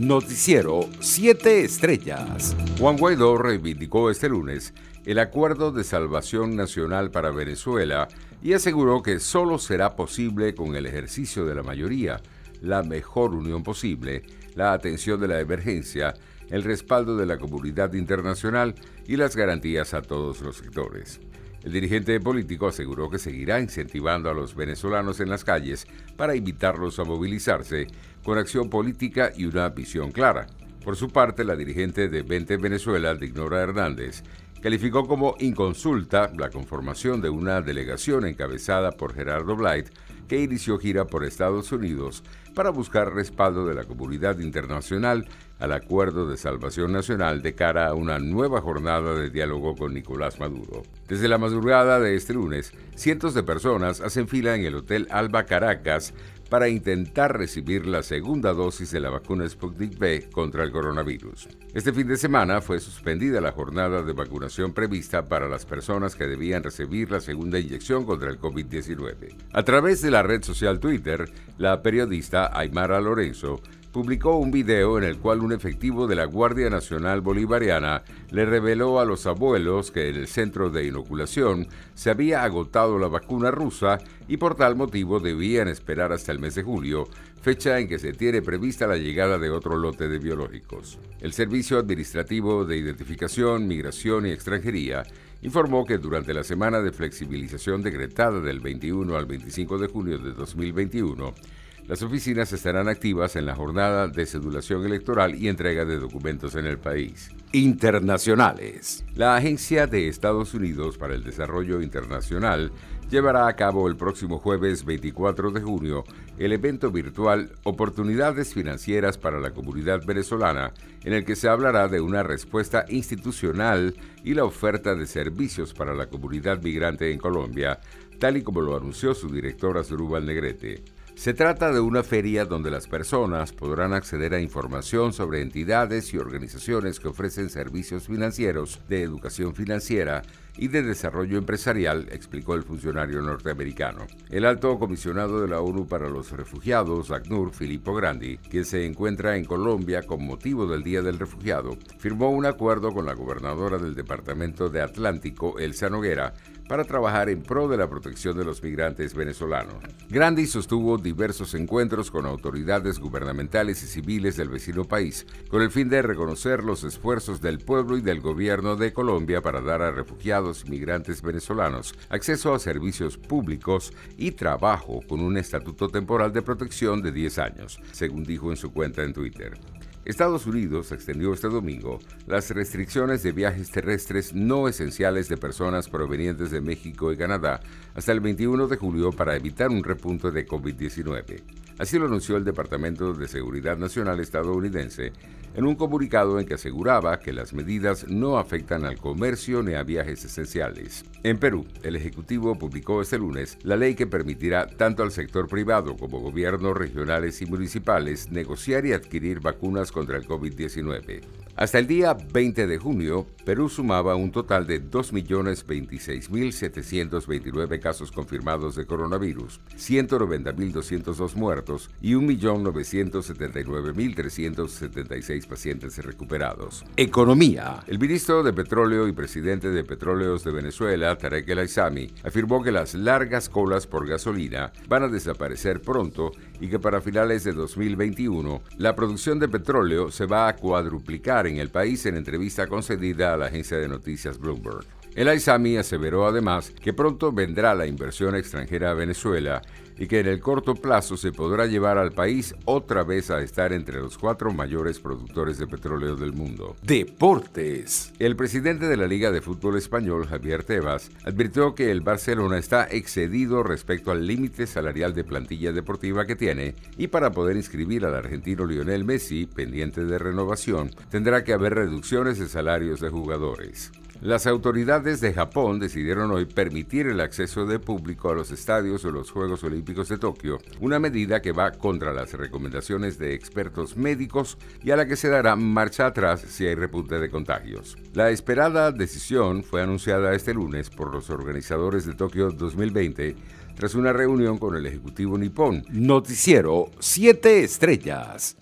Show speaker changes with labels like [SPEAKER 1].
[SPEAKER 1] Noticiero 7 Estrellas. Juan Guaidó reivindicó este lunes el Acuerdo de Salvación Nacional para Venezuela y aseguró que solo será posible con el ejercicio de la mayoría, la mejor unión posible, la atención de la emergencia, el respaldo de la comunidad internacional y las garantías a todos los sectores. El dirigente político aseguró que seguirá incentivando a los venezolanos en las calles para invitarlos a movilizarse con acción política y una visión clara. Por su parte, la dirigente de 20 Venezuela, Dignora Hernández, calificó como inconsulta la conformación de una delegación encabezada por Gerardo Blight que inició gira por Estados Unidos para buscar respaldo de la comunidad internacional al Acuerdo de Salvación Nacional de cara a una nueva jornada de diálogo con Nicolás Maduro. Desde la madrugada de este lunes, cientos de personas hacen fila en el Hotel Alba Caracas para intentar recibir la segunda dosis de la vacuna Sputnik V contra el coronavirus. Este fin de semana fue suspendida la jornada de vacunación prevista para las personas que debían recibir la segunda inyección contra el COVID-19. A través de la red social Twitter, la periodista Aymara Lorenzo publicó un video en el cual un efectivo de la Guardia Nacional Bolivariana le reveló a los abuelos que en el centro de inoculación se había agotado la vacuna rusa y por tal motivo debían esperar hasta el mes de julio, fecha en que se tiene prevista la llegada de otro lote de biológicos. El Servicio Administrativo de Identificación, Migración y Extranjería informó que durante la semana de flexibilización decretada del 21 al 25 de junio de 2021, las oficinas estarán activas en la jornada de sedulación electoral y entrega de documentos en el país. Internacionales. La Agencia de Estados Unidos para el Desarrollo Internacional llevará a cabo el próximo jueves 24 de junio el evento virtual Oportunidades Financieras para la Comunidad Venezolana, en el que se hablará de una respuesta institucional y la oferta de servicios para la comunidad migrante en Colombia, tal y como lo anunció su directora Zurubal Negrete. Se trata de una feria donde las personas podrán acceder a información sobre entidades y organizaciones que ofrecen servicios financieros, de educación financiera y de desarrollo empresarial, explicó el funcionario norteamericano. El alto comisionado de la ONU para los Refugiados, ACNUR, Filippo Grandi, quien se encuentra en Colombia con motivo del Día del Refugiado, firmó un acuerdo con la gobernadora del Departamento de Atlántico, Elsa Noguera, para trabajar en pro de la protección de los migrantes venezolanos. Grandi sostuvo diversos encuentros con autoridades gubernamentales y civiles del vecino país, con el fin de reconocer los esfuerzos del pueblo y del gobierno de Colombia para dar a refugiados y migrantes venezolanos acceso a servicios públicos y trabajo con un estatuto temporal de protección de 10 años, según dijo en su cuenta en Twitter. Estados Unidos extendió este domingo las restricciones de viajes terrestres no esenciales de personas provenientes de México y Canadá hasta el 21 de julio para evitar un repunte de COVID-19. Así lo anunció el Departamento de Seguridad Nacional estadounidense en un comunicado en que aseguraba que las medidas no afectan al comercio ni a viajes esenciales. En Perú, el Ejecutivo publicó este lunes la ley que permitirá tanto al sector privado como gobiernos regionales y municipales negociar y adquirir vacunas contra el COVID-19. Hasta el día 20 de junio, Perú sumaba un total de 2.026.729 casos confirmados de coronavirus, 190.202 muertos y 1.979.376 pacientes recuperados. Economía. El ministro de Petróleo y presidente de Petróleos de Venezuela, Tarek El Aizami, afirmó que las largas colas por gasolina van a desaparecer pronto y que para finales de 2021 la producción de petróleo se va a cuadruplicar en el país en entrevista concedida a la agencia de noticias Bloomberg. El Aizami aseveró además que pronto vendrá la inversión extranjera a Venezuela y que en el corto plazo se podrá llevar al país otra vez a estar entre los cuatro mayores productores de petróleo del mundo. Deportes. El presidente de la Liga de Fútbol Español, Javier Tebas, advirtió que el Barcelona está excedido respecto al límite salarial de plantilla deportiva que tiene y para poder inscribir al argentino Lionel Messi, pendiente de renovación, tendrá que haber reducciones de salarios de jugadores. Las autoridades de Japón decidieron hoy permitir el acceso de público a los estadios de los Juegos De Tokio, una medida que va contra las recomendaciones de expertos médicos y a la que se dará marcha atrás si hay repunte de contagios. La esperada decisión fue anunciada este lunes por los organizadores de Tokio 2020 tras una reunión con el Ejecutivo nipón. Noticiero 7 Estrellas.